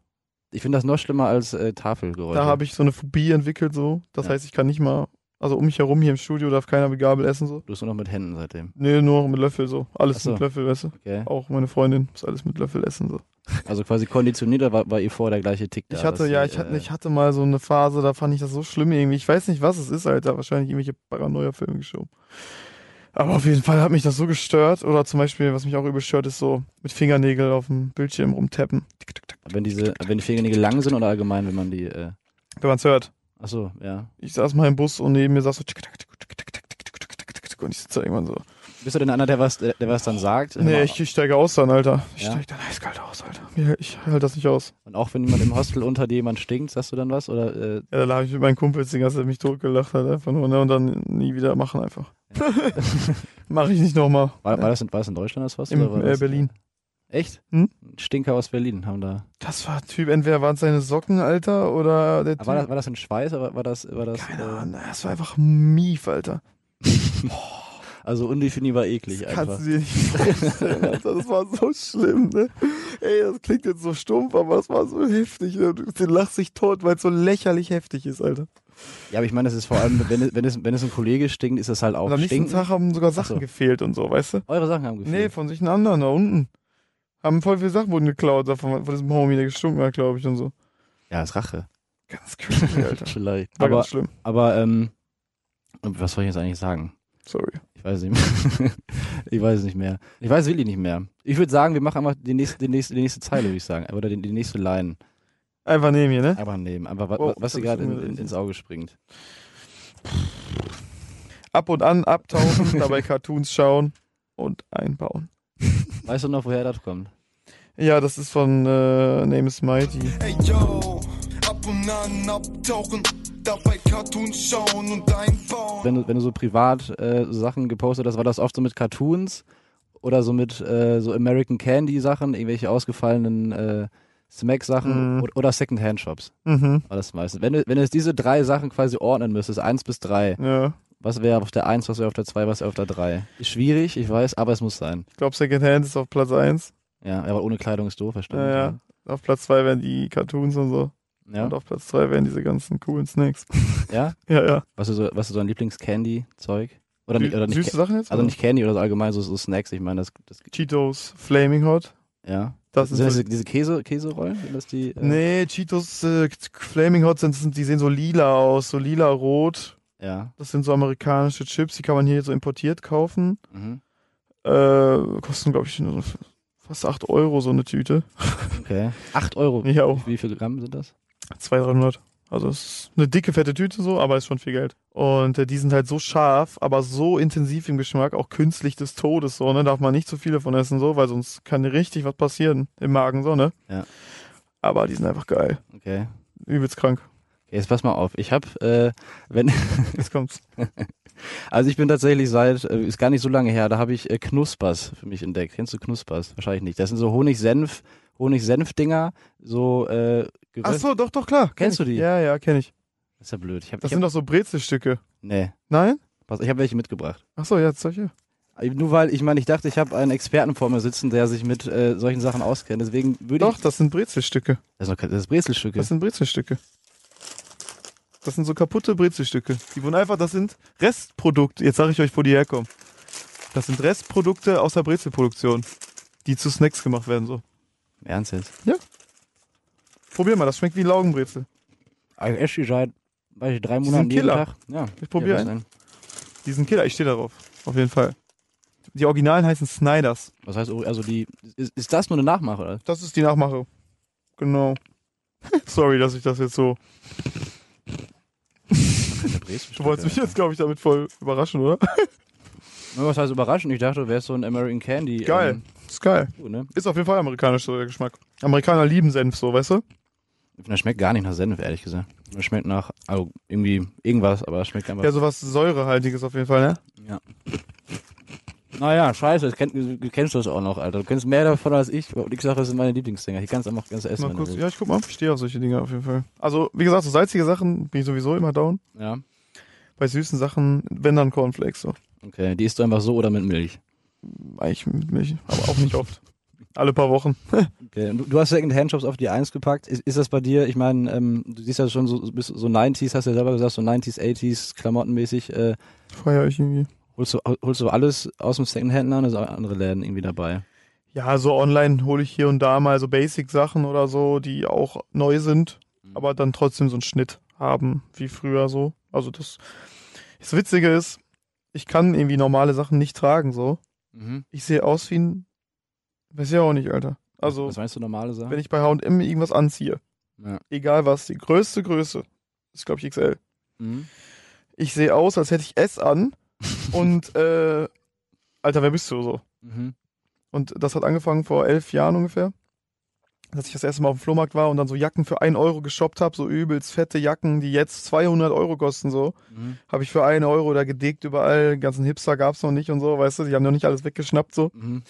Ich finde das noch schlimmer als äh, Tafelgeräusche. Da habe ich so eine Phobie entwickelt, so. Das Ja. heißt, ich kann nicht mal, also um mich herum hier im Studio darf keiner mit Gabel essen, so. Du bist nur noch mit Händen seitdem. Nee, nur mit Löffel, so. Alles so. mit Löffel, weißt du. Okay. Auch meine Freundin muss alles mit Löffel essen, so. Also quasi konditioniert war, war ihr vor der gleiche Tick da? Ich hatte, ja, ich hatte, äh, ich hatte mal so eine Phase, da fand ich das so schlimm irgendwie. Ich weiß nicht, was es ist, Alter. Wahrscheinlich irgendwelche Paranoia-Filme geschoben. Aber auf jeden Fall hat mich das so gestört. Oder zum Beispiel, was mich auch übel stört, ist so mit Fingernägel auf dem Bildschirm rumtappen. Wenn, diese, wenn die Fingernägel lang sind oder allgemein, wenn man die. Äh wenn man es hört. Achso, ja. Ich saß mal im Bus und neben mir saß so. Und ich sitze irgendwann so. Bist du denn einer, der was, der, was dann sagt? Nee, ich, ich steige aus dann, Alter. Ich Ja? steige dann eiskalt aus, Alter. Ich halte das nicht aus. Und auch wenn jemand im Hostel unter dir jemand stinkt, sagst du dann was? Oder, äh, Ja, da habe ich mit meinen Kumpels die ganze Zeit mich totgelacht, halt einfach nur, ne? Und dann nie wieder machen einfach. Mach ich nicht nochmal. war, war, das in, war das in Deutschland das Hostel? Oder war äh, Berlin. Echt? Hm? Stinker aus Berlin haben da. Das war Typ, entweder waren es seine Socken, Alter, oder der Aber war, das, Typ. war das in Schweiß oder war das, war das, Keine äh, Ahnung, das war einfach Mief, Alter. Also undefinierbar eklig Kannst einfach. du dir nicht vorstellen, Alter. Das war so schlimm, ne? Ey, das klingt jetzt so stumpf, aber es war so heftig. Ne? Du lachst dich tot, weil es so lächerlich heftig ist, Alter. Ja, aber ich meine, das ist vor allem, wenn es, wenn es, wenn es ein Kollege stinkt, ist das halt auch Und am nächsten. Tag haben sogar Sachen so. gefehlt und so, weißt du? Eure Sachen haben gefehlt. Nee, von sich einen anderen da unten. Haben voll viele Sachen wurden geklaut, da von, von diesem Homie, der gestunken hat, glaube ich, und so. Ja, ist Rache. Ganz crazy, Alter. Vielleicht. War Aber, ganz schlimm. aber, ähm, was soll ich jetzt eigentlich sagen? Sorry. Ich weiß nicht mehr. ich weiß es nicht mehr. Ich weiß wirklich nicht mehr. Ich würde sagen, wir machen einfach die nächste, die nächste, die nächste Zeile, würde ich sagen. Oder die, die nächste Line. Einfach neben hier, ne? Einfach nehmen. Einfach, wa- Wow, was dir gerade in, in, ins Auge springt. Ab und an abtauchen, dabei Cartoons schauen und einbauen. Weißt du noch, woher das kommt? Ja, das ist von äh, Name is Mighty. Ey yo, ab und an abtauchen, dabei Cartoons schauen und einbauen. Wenn du, wenn du so privat äh, so Sachen gepostet hast, war das oft so mit Cartoons oder so mit äh, so American Candy Sachen, irgendwelche ausgefallenen äh, Smack Sachen Mhm. oder, oder Secondhand Shops. Mhm. War das meistens. Wenn du, wenn du jetzt diese drei Sachen quasi ordnen müsstest, eins bis drei, Ja. was wäre auf der eins, was wäre auf der zwei, was wäre auf der drei? Ist schwierig, ich weiß, aber es muss sein. Ich glaube, Secondhand ist auf Platz 1. Ja, aber ohne Kleidung ist doof, verstanden. Ja, ja. Auf Platz 2 wären die Cartoons und so. Ja? Und auf Platz 3 wären diese ganzen coolen Snacks. ja? Ja, ja. Was ist so, was ist so ein Lieblings-Candy-Zeug? Oder nicht, oder nicht, Süße Sachen jetzt? also oder? nicht Candy oder so allgemein so, so Snacks, ich meine, das, das Cheetos Flaming Hot. ja. Das sind das diese, Käse, Käserollen? Sind das die? Äh, nee, Cheetos äh, Flaming Hot sind, die sehen so lila aus, so lila-rot. Ja. Das sind so amerikanische Chips, die kann man hier so importiert kaufen. Mhm. Äh, kosten, glaube ich, nur fast 8 Euro so eine Tüte. Okay. 8 Euro. Ja, auch. Wie viel Gramm sind das? 200, 300. Also es ist eine dicke, fette Tüte so, aber ist schon viel Geld. Und äh, die sind halt so scharf, aber so intensiv im Geschmack, auch künstlich des Todes so, ne? Darf man nicht zu viele von essen so, weil sonst kann richtig was passieren im Magen so, ne? Ja. Aber die sind einfach geil. Okay. Übelst krank. Okay, jetzt pass mal auf. Ich habe, äh, wenn, Jetzt kommt's. also ich bin tatsächlich seit, äh, ist gar nicht so lange her, da habe ich äh, Knuspers für mich entdeckt. Kennst du Knuspers? Wahrscheinlich nicht. Das sind so Honig-Senf, Honig-Senf-Dinger, so äh, Ach geröst- so, doch, doch, klar. Kenn Kennst ich. du die? Ja, ja, kenne ich. Das ist ja blöd. Ich habe, Das ich sind hab, doch so Brezelstücke. nee, Nein? pass, ich habe welche mitgebracht. Ach so, ja, solche. Nur weil, ich meine, ich dachte, ich habe einen Experten vor mir sitzen, der sich mit äh, solchen Sachen auskennt. Deswegen würde Doch, ich. das sind Brezelstücke. Das ist, noch, das ist Brezelstücke. Das sind Brezelstücke. Das sind so kaputte Brezelstücke. Die wurden einfach, das sind Restprodukte. Jetzt sage ich euch, wo die herkommen. Das sind Restprodukte aus der Brezelproduktion, die zu Snacks gemacht werden. So. Ernst jetzt? Probier mal, das schmeckt wie Laugenbrezel. Ich esse die seit, weiß ich, drei Monaten jeden Killer. Tag. Ja. Ich probier ja, was einen. denn? Die sind Killer, ich stehe darauf. Auf jeden Fall. Die Originalen heißen Snyders. Was heißt, also die, ist, ist das nur eine Nachmache, oder? Das ist die Nachmache. Genau. Sorry, dass ich das jetzt so. Du wolltest mich jetzt, glaube ich, damit voll überraschen, oder? Was heißt überraschend? Ich dachte, du wärst so ein American Candy. Geil. Ähm, Ist geil. du, ne? Ist auf jeden Fall amerikanisch so der Geschmack. Amerikaner lieben Senf so, weißt du? Das schmeckt gar nicht nach Senf, ehrlich gesagt. Das schmeckt nach, also irgendwie irgendwas, aber es schmeckt einfach. Ja, sowas Säurehaltiges auf jeden Fall, ne? Ja. Naja, scheiße, das kenn, du kennst das auch noch, Alter. Du kennst mehr davon als ich. Und ich sage, das sind meine Lieblingsdinger. Ich kann es einfach ganz essen. Mal kurz, ja, ich guck mal, ich stehe auf solche Dinge auf jeden Fall. Also, wie gesagt, so salzige Sachen bin ich sowieso immer down. Ja. Bei süßen Sachen, wenn dann Cornflakes so. Okay, die isst du einfach so oder mit Milch. Eigentlich mit Milch, aber auch nicht oft. Alle paar Wochen. Okay. und Du, du hast Second-Hand-Shops auf die Eins gepackt. Ist, ist das bei dir, ich meine, ähm, du siehst ja schon so, bist so 90s, hast du ja selber gesagt, so 90s, 80s, klamottenmäßig. Äh, Feier ich irgendwie. holst, du, holst du alles aus dem Second-Hand an oder sind auch andere Läden irgendwie dabei? Ja, so online hole ich hier und da mal so Basic-Sachen oder so, die auch neu sind, Mhm. aber dann trotzdem so einen Schnitt haben, wie früher so. Also das, das Witzige ist, ich kann irgendwie normale Sachen nicht tragen, so. Mhm. Ich sehe aus wie ein, weiß ja auch nicht, Alter. Also, Was meinst du, normale Sachen? wenn ich bei H&M irgendwas anziehe, ja. egal was, die größte Größe, ist glaube ich XL. Mhm. Ich sehe aus, als hätte ich S an und, äh, Alter, wer bist du so? Mhm. Und das hat angefangen vor elf Jahren ungefähr. Dass ich das erste Mal auf dem Flohmarkt war und dann so Jacken für 1 Euro geshoppt habe, so übelst fette Jacken, die jetzt 200 Euro kosten, so. Mhm. Habe ich für 1 Euro da gedickt überall. Den ganzen Hipster gab's noch nicht und so, weißt du. Die haben noch nicht alles weggeschnappt, so. Mhm.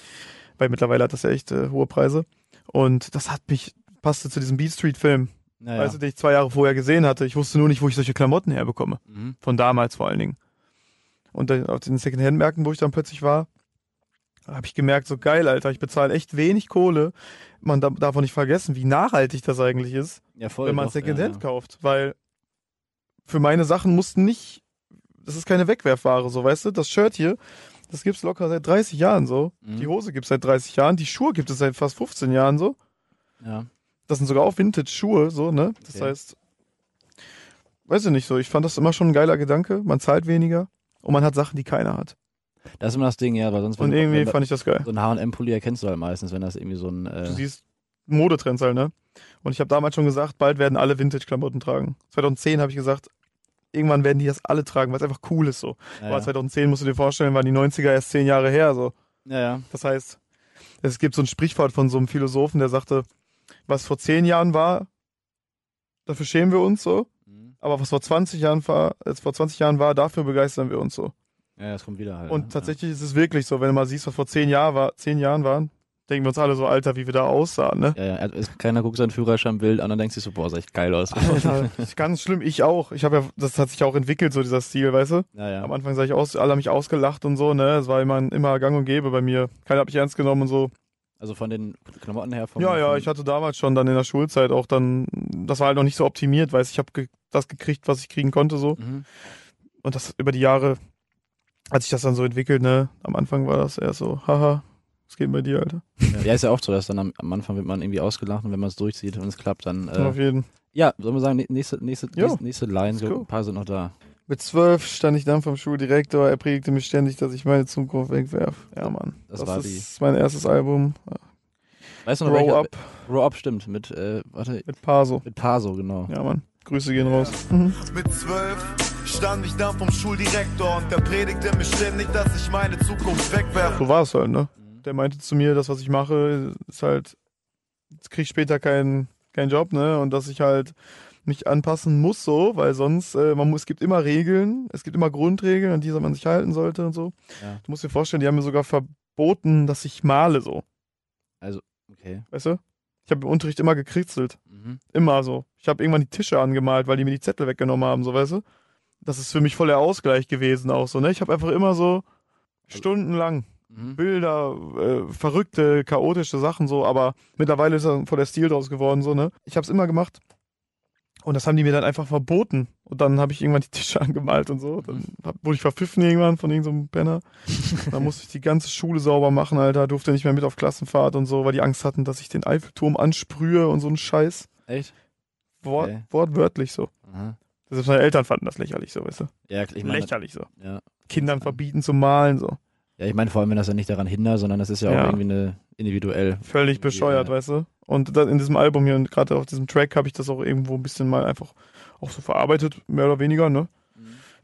Weil mittlerweile hat das ja echt äh, hohe Preise. Und das hat mich, passte zu diesem Beat Street Film, Naja. weißt du, den ich zwei Jahre vorher gesehen hatte. Ich wusste nur nicht, wo ich solche Klamotten herbekomme. mhm. Von damals vor allen Dingen. Und dann auf den Secondhand-Märkten, wo ich dann plötzlich war, habe ich gemerkt, so geil, Alter, ich bezahle echt wenig Kohle. Man da- darf auch nicht vergessen, wie nachhaltig das eigentlich ist, Ja, wenn man Secondhand ja, kauft. Weil für meine Sachen mussten nicht, das ist keine Wegwerfware, so weißt du, das Shirt hier, das gibt's locker seit 30 Jahren so. Mhm. Die Hose gibt's seit 30 Jahren, die Schuhe gibt es seit fast 15 Jahren so. Ja. Das sind sogar auch Vintage-Schuhe, so, ne? Das Okay. heißt, weiß ich nicht so, ich fand das immer schon ein geiler Gedanke. Man zahlt weniger und man hat Sachen, die keiner hat. Das ist immer das Ding, ja, weil sonst Und irgendwie fand ich das geil. so ein H&M-Pulli erkennst du halt meistens, wenn das irgendwie so ein äh, Du siehst Modetrends halt, ne? Und ich habe damals schon gesagt, bald werden alle Vintage-Klamotten tragen. 2010 habe ich gesagt, irgendwann werden die das alle tragen, weil es einfach cool ist so. ja, Aber ja. 2010 musst du dir vorstellen, waren die 90er erst zehn Jahre her so. ja, ja. Das heißt, es gibt so ein Sprichwort von so einem Philosophen, der sagte, was vor zehn Jahren war, dafür schämen wir uns so. Mhm. Aber was vor 20 Jahren war, äh, vor 20 Jahren war, dafür begeistern wir uns so. Ja, das kommt wieder halt. Und ne? tatsächlich ist es wirklich so, wenn du mal siehst, was vor zehn, Jahr war, zehn Jahren waren, denken wir uns alle so, Alter, wie wir da aussahen, ne? Ja, ja, ja. Es- Keiner guckt seinen Führerscheinbild an und denkt sich so, boah, sah echt geil aus. Alter, ist ganz schlimm, ich auch. Ich habe ja, das hat sich auch entwickelt, so dieser Stil, weißt du? ja, ja. Am Anfang sah ich aus, alle haben mich ausgelacht und so, ne? Es war immer, immer gang und gäbe bei mir. Keiner hat mich ernst genommen und so. Also von den Klamotten her. Vom, Ja, ja, ich hatte damals schon dann in der Schulzeit auch dann, das war halt noch nicht so optimiert, weißt du, ich habe ge das gekriegt, was ich kriegen konnte so. Mhm. Und das über die Jahre hat sich das dann so entwickelt, ne? Am Anfang war das eher so, haha, was geht bei dir, Alter? Ja, ist ja auch so, dass dann am, am Anfang wird man irgendwie ausgelacht und wenn man es durchzieht und es klappt, dann. Auf Äh, jeden. ja, sollen wir sagen, nä- nächste, nächste, Jo, nächste, Line, so go. ein paar sind noch da. Mit zwölf stand ich dann vom Schuldirektor, er predigte mir ständig, dass ich meine Zukunft wegwerf. Ja, Mann. Das Das, war ist mein erstes Album. Weißt du noch, Grow welcher- Up Grow Up stimmt, mit, äh, warte, mit Paso. mit Paso, genau. Ja, Mann. Grüße gehen raus. Mhm. Mit zwölf stand ich dann vom Schuldirektor und der predigte mir ständig, dass ich meine Zukunft wegwerfe. So war es halt, ne? Der meinte zu mir, das, was ich mache, ist halt, jetzt krieg ich später keinen keinen Job, ne? Und dass ich halt mich anpassen muss so, weil sonst, äh, man muss, es gibt immer Regeln, es gibt immer Grundregeln, an die man sich halten sollte und so. Ja. Du musst dir vorstellen, die haben mir sogar verboten, dass ich male so, Okay. weißt du? Ich habe im Unterricht immer gekritzelt. Mhm. Immer so. Ich habe irgendwann die Tische angemalt, weil die mir die Zettel weggenommen haben, so weißt du? Das ist für mich voll der Ausgleich gewesen auch so, ne? Ich habe einfach immer so stundenlang Mhm. Bilder, äh, verrückte, chaotische Sachen so, aber mittlerweile ist da voll der Stil draus geworden, so, ne? Ich habe es immer gemacht. Und das haben die mir dann einfach verboten. Und dann habe ich irgendwann die Tische angemalt und so. Dann hab, wurde ich verpfiffen irgendwann von irgendeinem Penner. dann musste ich die ganze Schule sauber machen, Alter. Durfte nicht mehr mit auf Klassenfahrt und so, weil die Angst hatten, dass ich den Eiffelturm ansprühe und so ein Scheiß. Echt? Wort, Okay. Wortwörtlich so. Aha. Selbst meine Eltern fanden das lächerlich so, weißt du? Ja, ich meine, lächerlich so. ja. Kindern verbieten zu malen so. ja, ich meine vor allem, wenn das ja nicht daran hindert, sondern das ist ja, Ja. auch irgendwie eine individuell. Völlig Irgendwie, bescheuert, weißt du? Und in diesem Album hier und gerade auf diesem Track habe ich das auch irgendwo ein bisschen mal einfach auch so verarbeitet, mehr oder weniger, ne?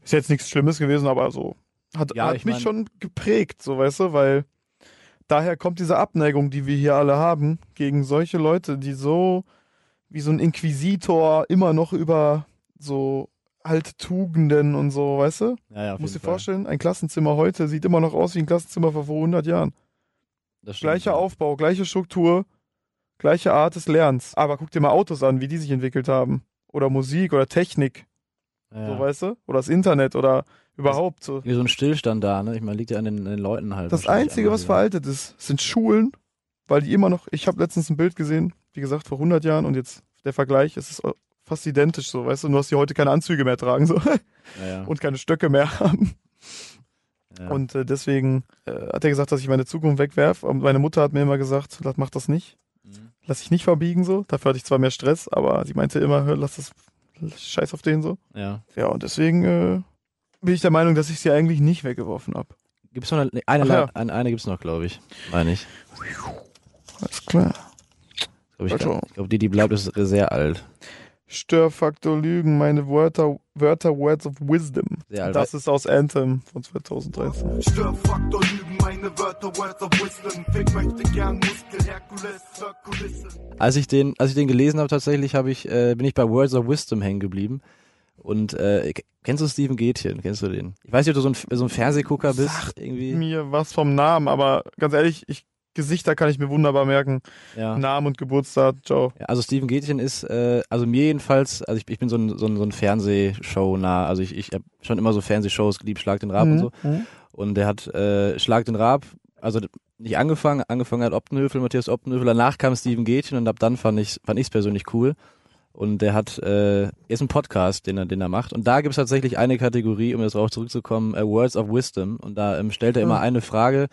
Ist jetzt nichts Schlimmes gewesen, aber so hat, Ja, hat ich mich mein- schon geprägt, so weißt du, weil daher kommt diese Abneigung, die wir hier alle haben, gegen solche Leute, die so wie so ein Inquisitor immer noch über so alte Tugenden und so, weißt du? Ja, ja, musst dir vorstellen, ein Klassenzimmer heute sieht immer noch aus wie ein Klassenzimmer vor 100 Jahren. Das stimmt, Gleicher ja. Aufbau, gleiche Struktur, gleiche Art des Lernens. Aber guck dir mal Autos an, wie die sich entwickelt haben. Oder Musik oder Technik, Ja, so weißt du? Oder das Internet oder überhaupt so. Wie so ein Stillstand da, ne? Ich meine, liegt ja an den, an den Leuten halt. Das Einzige, was wieder. veraltet ist, sind Schulen, weil die immer noch, ich habe letztens ein Bild gesehen, wie gesagt, vor 100 Jahren und jetzt der Vergleich, es ist fast identisch so, weißt du, nur dass die heute keine Anzüge mehr tragen so Ja, und keine Stöcke mehr haben. Und äh, deswegen äh, hat er gesagt, dass ich meine Zukunft wegwerf. Und meine Mutter hat mir immer gesagt, mach das nicht. Mhm. lass dich nicht verbiegen so. Dafür hatte ich zwar mehr Stress, aber sie meinte immer, hör, lass das Scheiß auf den so. ja. Ja, und deswegen äh, bin ich der Meinung, dass ich sie eigentlich nicht weggeworfen habe. Gibt's noch eine, eine, Ach ja. eine, eine gibt's noch, glaube ich. Meine ich. Alles klar. Glaub ich Also. ich glaube, die, die bleibt, ist sehr alt. Störfaktor Lügen, meine Wörter, Wörter, Words of Wisdom. Alt. Das ist aus Anthem von 2013. Störfaktor Lügen, meine Wörter, Words of Wisdom. Fick möchte gern Muskel, Herkules, Herkulissen. als ich den, als ich den gelesen habe, tatsächlich habe ich, äh, bin ich bei Words of Wisdom hängen geblieben. Und äh, kennst du Steven Gätchen? Kennst du den? Ich weiß nicht, ob du so ein, so ein Fernsehgucker bist. Sagt irgendwie. Mir was vom Namen, aber ganz ehrlich, ich Gesichter kann ich mir wunderbar merken. Ja. Namen und Geburtstag, ciao. Ja, Also Steven Gätchen ist, äh, also mir jedenfalls, also ich, ich bin so ein, so ein, so ein Fernsehshow nah, also ich, ich habe schon immer so Fernsehshows geliebt, Schlag den Rab und so. Mhm. Und der hat äh, Schlag den Rab, also nicht angefangen, angefangen hat Optenhöfel, Matthias Optenhöfel, danach kam Steven Gätchen und ab dann fand ich fand ich's persönlich cool. Und der hat, äh, er ist ein Podcast, den er, den er macht. Und da gibt es tatsächlich eine Kategorie, um jetzt darauf zurückzukommen, äh, Words of Wisdom. Und da ähm, stellt er immer Ah. eine Frage,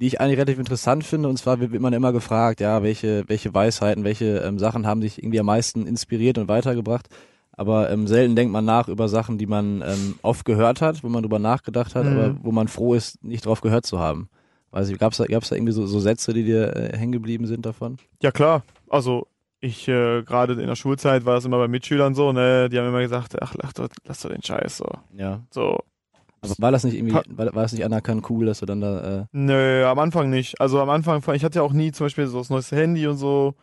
die ich eigentlich relativ interessant finde. Und zwar wird man immer gefragt, ja, welche, welche Weisheiten, welche ähm, Sachen haben dich irgendwie am meisten inspiriert und weitergebracht. Aber ähm, selten denkt man nach über Sachen, die man ähm, oft gehört hat, wo man drüber nachgedacht hat, Mhm. aber wo man froh ist, nicht drauf gehört zu haben. Weiß ich, gab's da, gab's da irgendwie so, so Sätze, die dir äh, hängen geblieben sind davon? Ja klar, also ich äh, gerade in der Schulzeit war das immer bei Mitschülern so, ne, die haben immer gesagt, ach lass doch, lass doch den Scheiß so. Ja. So, Aber war das nicht irgendwie, war, war das nicht anerkannt cool, dass du dann da, äh, nö, am Anfang nicht. Also am Anfang, ich hatte ja auch nie zum Beispiel so das neueste Handy und so.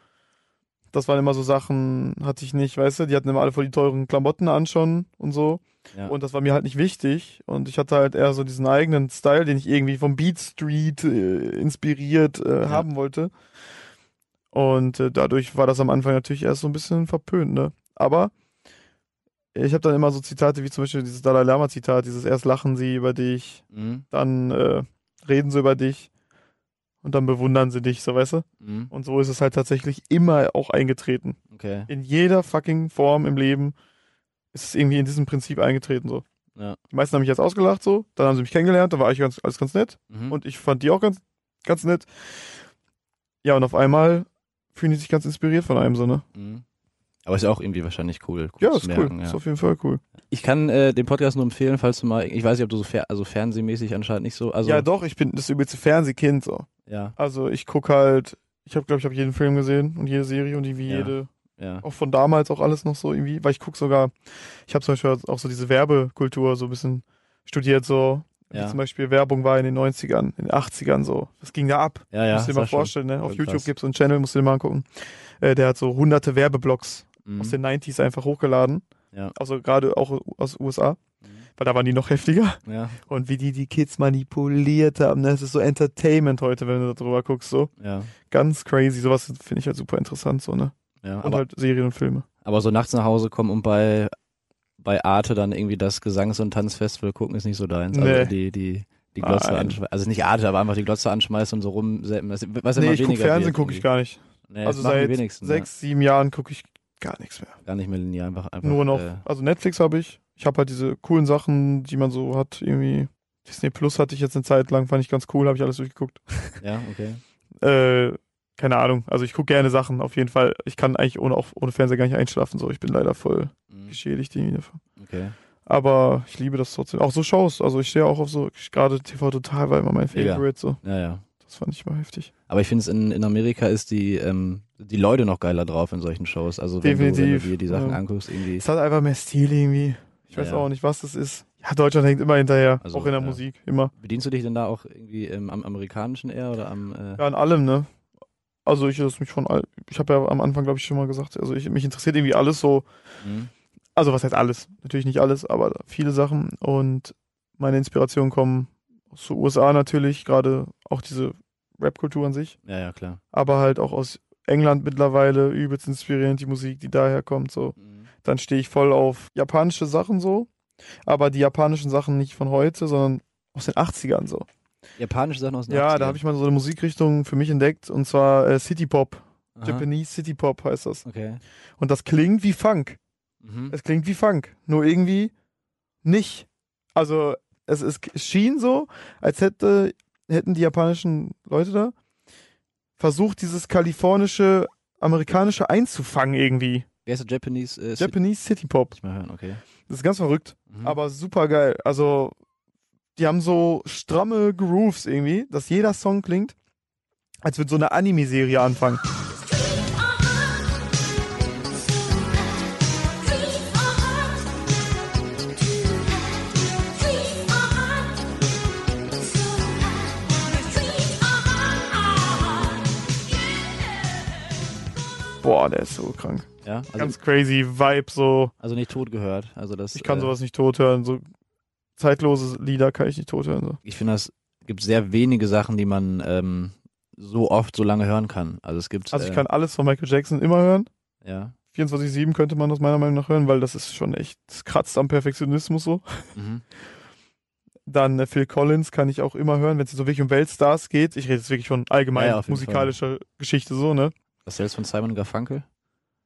Das waren immer so Sachen, hatte ich nicht, weißt du, die hatten immer alle voll die teuren Klamotten an schon und so. ja. Und das war mir halt nicht wichtig. Und ich hatte halt eher so diesen eigenen Style, den ich irgendwie vom Beat Street äh, inspiriert äh, Ja. haben wollte. Und äh, dadurch war das am Anfang natürlich erst so ein bisschen verpönt, ne? Aber ich habe dann immer so Zitate wie zum Beispiel dieses Dalai Lama Zitat, dieses erst lachen sie über dich, mhm. dann äh, reden sie über dich und dann bewundern sie dich, so weißt du? Mhm. Und so ist es halt tatsächlich immer auch eingetreten. Okay. In jeder fucking Form im Leben ist es irgendwie in diesem Prinzip eingetreten, so. Ja. Die meisten haben mich jetzt ausgelacht so, dann haben sie mich kennengelernt, da war ich ganz, alles ganz nett Mhm. und ich fand die auch ganz, ganz nett. Ja, und auf einmal fühlen die sich ganz inspiriert von einem so, ne? Aber ist auch irgendwie wahrscheinlich cool. cool Ja, ist merken, cool. Ja. Ist auf jeden Fall cool. Ich kann äh, den Podcast nur empfehlen, falls du mal, ich weiß nicht, ob du so fer also fernsehmäßig anscheinend nicht so, also ja, doch, ich bin das übelste Fernsehkind so. ja, Also ich guck halt, ich habe glaube ich habe jeden Film gesehen und jede Serie und irgendwie Ja. jede, ja. auch von damals auch alles noch so irgendwie, weil ich guck sogar, ich habe zum Beispiel auch so diese Werbekultur so ein bisschen studiert so. Wie Ja. zum Beispiel Werbung war in den 90ern, in den 80ern so. Was ging da ab? Ja, ja. musst du dir das mal vorstellen, ne? Auf YouTube gibt es so einen Channel, musst du dir mal angucken. Äh, der hat so hunderte Werbeblocks Mhm. aus den 90s einfach hochgeladen. Ja. Also gerade auch aus USA, Mhm. weil da waren die noch heftiger. Ja, Und wie die die Kids manipuliert haben, ne? Das ist so Entertainment heute, wenn du darüber guckst, so. ja, Ganz crazy. Sowas finde ich halt super interessant, so, ne? ja. Und Aber, halt Serien und Filme. aber so nachts nach Hause kommen und bei bei Arte dann irgendwie das Gesangs- und Tanzfestival gucken ist nicht so deins. Also Nee. die die die Glotze anschmeißen. Also nicht Arte, aber einfach die Glotze anschmeißen und so. Das, was nee, ich guck Fernsehen, gucke ich gar nicht. Nee, also seit sechs, sieben Jahren gucke ich gar nichts mehr. ja. gar nicht mehr linear, einfach einfach Nur noch. Äh, Also Netflix habe ich. Ich habe halt diese coolen Sachen, die man so hat, irgendwie. Disney Plus hatte ich jetzt eine Zeit lang, fand ich ganz cool, habe ich alles durchgeguckt. ja, okay. Äh, keine Ahnung. Also ich gucke gerne Sachen, auf jeden Fall. Ich kann eigentlich ohne, auch ohne Fernseher gar nicht einschlafen. So, ich bin leider voll Mhm. geschädigt irgendwie davon. Okay. Aber ich liebe das trotzdem. Auch so Shows. Also ich stehe auch auf so, gerade TV Total war immer mein. Favorite. So. Ja, ja. Das fand ich mal heftig. Aber ich finde es in, in Amerika ist die, ähm, die Leute noch geiler drauf in solchen Shows. Also wenn, Definitiv, du, wenn du dir die Sachen ja. anguckst, irgendwie. Es hat einfach mehr Stil irgendwie. Ich Ja, weiß auch nicht, was das ist. Ja, Deutschland hängt immer hinterher. Also, auch in der. Musik, immer. Bedienst du dich denn da auch irgendwie ähm, am amerikanischen eher oder am äh, Ja, an allem, ne? Also ich mich von all, ich habe ja am Anfang, glaube ich, schon mal gesagt, also ich, mich interessiert irgendwie alles so, mhm. also was heißt alles? Natürlich nicht alles, aber viele Sachen und meine Inspirationen kommen aus den USA natürlich, gerade auch diese Rap-Kultur an sich, Ja, ja, klar. aber halt auch aus England mittlerweile übelst inspirierend, die Musik, die daher kommt, so. Mhm. Dann stehe ich voll auf japanische Sachen so, aber die japanischen Sachen nicht von heute, sondern aus den 80ern so. Japanische Sachen aus den Ja, 80ern. da habe ich mal so eine Musikrichtung für mich entdeckt und zwar äh, City Pop. Aha. Japanese City Pop heißt das. Okay. Und das klingt wie Funk. Mhm. Es klingt wie Funk, nur irgendwie nicht. Also es, es schien so, als hätte, hätten die japanischen Leute da versucht, dieses kalifornische, amerikanische einzufangen irgendwie. Wer ist der Japanese? Äh, Japanese City Pop. City- mal hören, okay. Das ist ganz verrückt, Mhm. aber super geil. Also die haben so stramme Grooves irgendwie, dass jeder Song klingt, als würde so eine Anime-Serie anfangen. Boah, der ist so krank. ja, also, Ganz crazy Vibe, so. also nicht tot gehört. Also das. Ich kann äh, sowas nicht tot hören. So zeitlose Lieder kann ich nicht tot hören. So. Ich finde, es gibt sehr wenige Sachen, die man ähm, so oft so lange hören kann. Also es gibt. Also ich äh, kann alles von Michael Jackson immer hören. Ja. 24-7 könnte man das meiner Meinung nach hören, weil das ist schon echt, das kratzt am Perfektionismus so. Mhm. Dann äh, Phil Collins kann ich auch immer hören, wenn es so wirklich um Weltstars geht. Ich rede jetzt wirklich von allgemein Ja, musikalischer Geschichte so, ne? Was hältst du von Simon Garfunkel?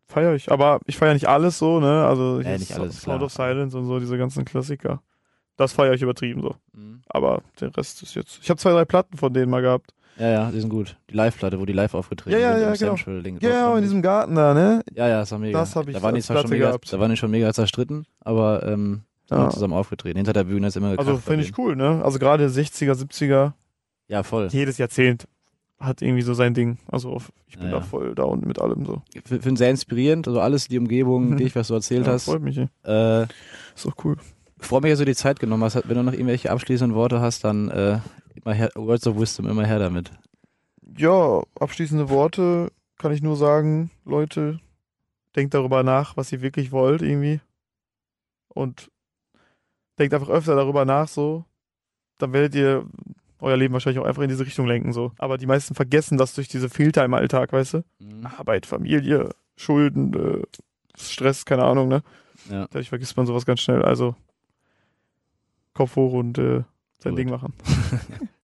Feier ich. Aber ich feiere nicht alles so, ne? Also hier nicht alles, Sound of Silence und so, diese ganzen Klassiker. Das feiere ich übertrieben so. Mhm. Aber der Rest ist jetzt. Ich habe zwei, drei Platten von denen mal gehabt. Ja, ja, die sind gut. Die Live-Platte, wo die live aufgetreten Ja, ja, sind. ja, genau. Central Ding. Ja, in diesem Garten da, ne? Ja, ja, das war mega. Das hab ich da waren die als zwar schon mega, gehabt. da waren die schon mega zerstritten, aber ähm, Ja. zusammen aufgetreten. Hinter der Bühne ist immer Also gekracht bei finde ich cool, ne? Also gerade 60er, 70er, Ja, voll. jedes Jahrzehnt hat irgendwie so sein Ding. Also auf, ich bin Ja, da voll da und mit allem so. Ich finde sehr inspirierend, also alles, die Umgebung, Mhm. die ich was du erzählt Ja, hast. freut mich. Äh, Ist doch cool. freue mich, dass du die Zeit genommen hast. Wenn du noch irgendwelche abschließenden Worte hast, dann äh, immer her, Words of Wisdom, immer her damit. Ja, abschließende Worte kann ich nur sagen, Leute, denkt darüber nach, was ihr wirklich wollt irgendwie. Und denkt einfach öfter darüber nach so. Dann werdet ihr euer Leben wahrscheinlich auch einfach in diese Richtung lenken so. Aber die meisten vergessen das durch diese Filter im Alltag, weißt du? Mhm. Arbeit, Familie, Schulden, äh, Stress, keine Ahnung, ne? Ja. Dadurch vergisst man sowas ganz schnell. Also Kopf hoch und äh, sein Gut. Ding machen.